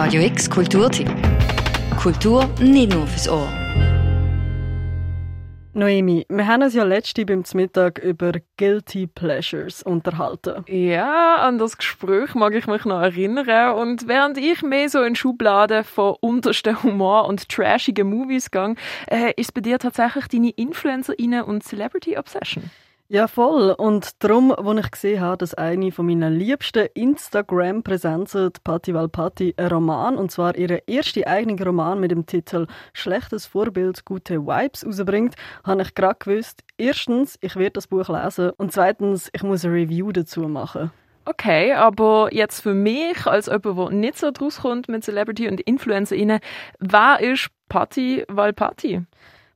Radio X Kulturtipp. Kultur nicht nur fürs Ohr. Noemi, wir haben uns ja letzte beim Mittag über Guilty Pleasures unterhalten. Ja, an das Gespräch mag ich mich noch erinnern. Und während ich mehr so in Schubladen von untersten Humor und trashigen Movies gehe, äh, ist bei dir tatsächlich deine Influencerinnen und Celebrity Obsession. Ja, voll. Und darum, als ich gesehen habe, dass eine von meinen liebsten Instagram-Präsenzen, Patti Valpatti, einen Roman, und zwar ihren ersten eigenen Roman mit dem Titel Schlechtes Vorbild, gute Vibes rausbringt, habe ich gerade gewusst, erstens, ich werde das Buch lesen und zweitens, ich muss eine Review dazu machen. Okay, aber jetzt für mich, als jemand, der nicht so draus kommt mit Celebrity und InfluencerInnen, wer ist Patti Valpatti? Patti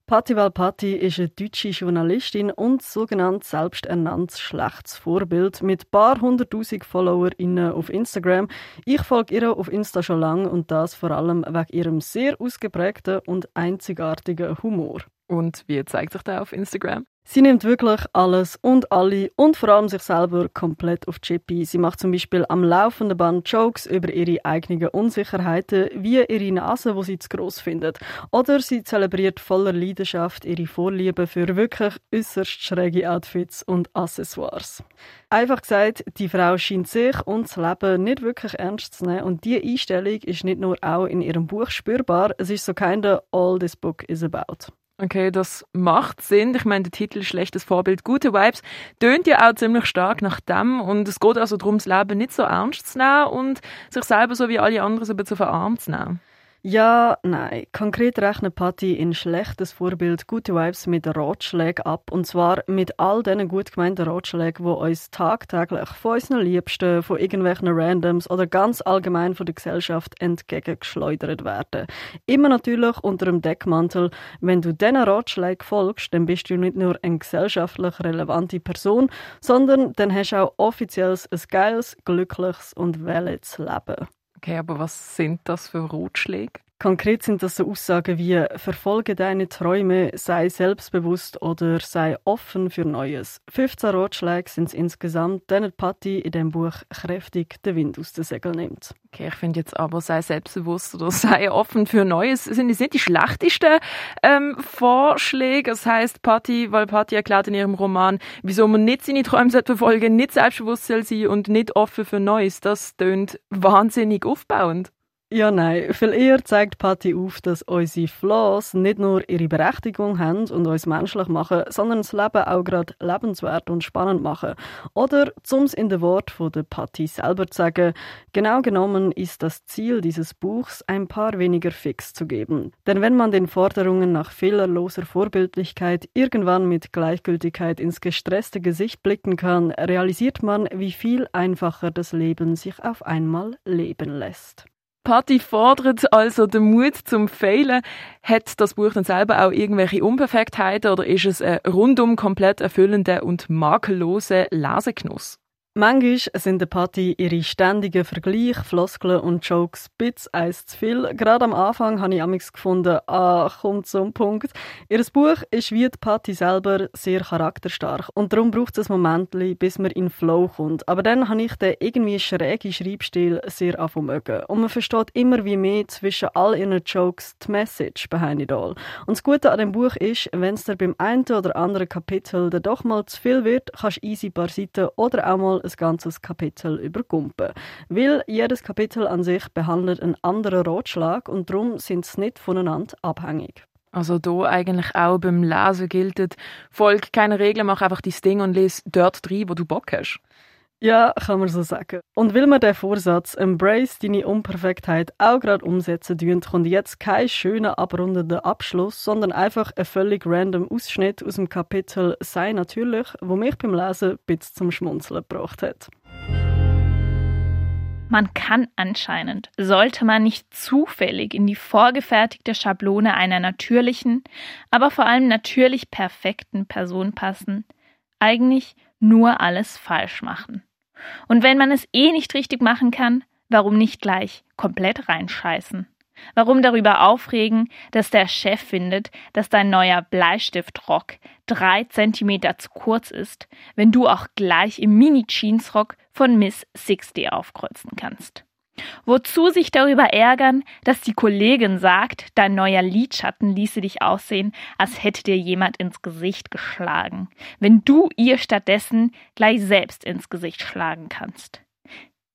Valpatti ist eine deutsche Journalistin und sogenannt selbsternanntes schlechtes Vorbild mit paar hunderttausend FollowerInnen auf Instagram. Ich folge ihr auf Insta schon lange und das vor allem wegen ihrem sehr ausgeprägten und einzigartigen Humor. Und wie zeigt sich der auf Instagram? Sie nimmt wirklich alles und alle und vor allem sich selber komplett auf Chippy. Sie macht zum Beispiel am laufenden Band Jokes über ihre eigenen Unsicherheiten, wie ihre Nase, wo sie zu gross findet. Oder sie zelebriert voller Leidenschaft ihre Vorliebe für wirklich äußerst schräge Outfits und Accessoires. Einfach gesagt, die Frau scheint sich und das Leben nicht wirklich ernst zu nehmen und diese Einstellung ist nicht nur auch in ihrem Buch spürbar, es ist so kinda all this book is about. Okay, das macht Sinn. Ich meine, der Titel Schlechtes Vorbild, gute Vibes tönt ja auch ziemlich stark nach dem und es geht also darum, das Leben nicht so ernst zu nehmen und sich selber so wie alle anderen so ein bisschen verarmt zu nehmen. Ja, nein. Konkret rechnet Patty in schlechtes Vorbild gute Vibes mit Ratschlägen ab. Und zwar mit all diesen gut gemeinten Ratschlägen, die uns tagtäglich von unseren Liebsten, von irgendwelchen Randoms oder ganz allgemein von der Gesellschaft entgegengeschleudert werden. Immer natürlich unter dem Deckmantel, wenn du diesen Ratschlägen folgst, dann bist du nicht nur eine gesellschaftlich relevante Person, sondern dann hast du auch offiziell ein geiles, glückliches und wählendes Leben. Okay, aber was sind das für Ratschläge? Konkret sind das so Aussagen wie verfolge deine Träume, sei selbstbewusst oder sei offen für Neues. 15 Ratschläge sind es insgesamt, denen Patti in dem Buch kräftig den Wind aus den Segeln nimmt. Okay, ich finde jetzt aber, sei selbstbewusst oder sei offen für Neues, sind das nicht die schlechtesten ähm, Vorschläge. Das heißt, Patti, weil Patti erklärt in ihrem Roman, wieso man nicht seine Träume verfolgen nicht selbstbewusst soll sein und nicht offen für Neues. Das tönt wahnsinnig aufbauend. Ja, nein. Viel eher zeigt Patty auf, dass unsere Flaws nicht nur ihre Berechtigung haben und uns menschlich machen, sondern das Leben auch gerade lebenswert und spannend machen. Oder, zum es in den Wort von der Patty selber zu sagen, genau genommen ist das Ziel dieses Buchs, ein paar weniger Fix zu geben. Denn wenn man den Forderungen nach fehlerloser Vorbildlichkeit irgendwann mit Gleichgültigkeit ins gestresste Gesicht blicken kann, realisiert man, wie viel einfacher das Leben sich auf einmal leben lässt. Patti fordert also den Mut zum Fehlen. Hat das Buch dann selber auch irgendwelche Unperfektheiten oder ist es ein rundum komplett erfüllender und makellose Lesegenuss? Manchmal sind der Party ihre ständigen Vergleiche, Floskeln und Jokes bits eins zu viel. Gerade am Anfang habe ich amigs gefunden, ah, kommt zum Punkt. Ihr Buch ist wie die Party selber sehr charakterstark und darum braucht es ein Moment, bis man in Flow kommt. Aber dann habe ich den irgendwie schrägen Schreibstil sehr mögen. Und man versteht immer wie mehr zwischen all ihren Jokes die Message behind it all. Und das Gute an dem Buch ist, wenn es dir beim einen oder anderen Kapitel dann doch mal zu viel wird, kannst du easy ein paar Seiten oder auch mal ein ganzes Kapitel übergumpen. Weil jedes Kapitel an sich behandelt einen anderen Ratschlag und darum sind sie nicht voneinander abhängig. Also da eigentlich auch beim Lesen gilt, folg keine Regeln, mach einfach dein Ding und lese dort rein, wo du Bock hast. Ja, kann man so sagen. Und will man den Vorsatz Embrace deine Unperfektheit auch gerade umsetzen dünnt, kommt jetzt kein schöner abrundender Abschluss, sondern einfach ein völlig random Ausschnitt aus dem Kapitel Sei natürlich, wo mich beim Lesen bis zum Schmunzeln gebracht hat. Man kann anscheinend, sollte man nicht zufällig in die vorgefertigte Schablone einer natürlichen, aber vor allem natürlich perfekten Person passen, eigentlich nur alles falsch machen. Und wenn man es eh nicht richtig machen kann, warum nicht gleich komplett reinscheißen? Warum darüber aufregen, dass der Chef findet, dass dein neuer Bleistiftrock drei Zentimeter zu kurz ist, wenn du auch gleich im Mini-Jeansrock von Miss 60 aufkreuzen kannst? Wozu sich darüber ärgern, dass die Kollegin sagt, dein neuer Lidschatten ließe dich aussehen, als hätte dir jemand ins Gesicht geschlagen, wenn du ihr stattdessen gleich selbst ins Gesicht schlagen kannst.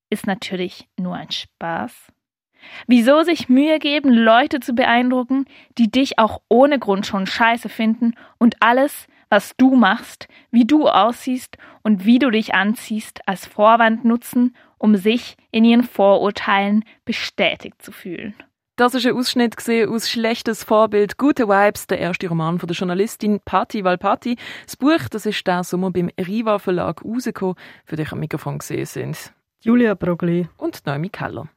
Ist natürlich nur ein Spaß. Wieso sich Mühe geben, Leute zu beeindrucken, die dich auch ohne Grund schon scheiße finden und alles, was du machst, wie du aussiehst und wie du dich anziehst, als Vorwand nutzen, um sich in ihren Vorurteilen bestätigt zu fühlen. Das ist ein Ausschnitt aus Schlechtes Vorbild, Gute Vibes, der erste Roman von der Journalistin Patti Valpati. Das Buch, das ist der Sommer beim Riva Verlag rausgekommen, für dich am Mikrofon gesehen sind. Julia Brogli und Naomi Keller.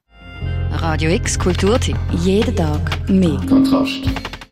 Radio X Kulturtipp. Jeden Tag mehr. Kontrast.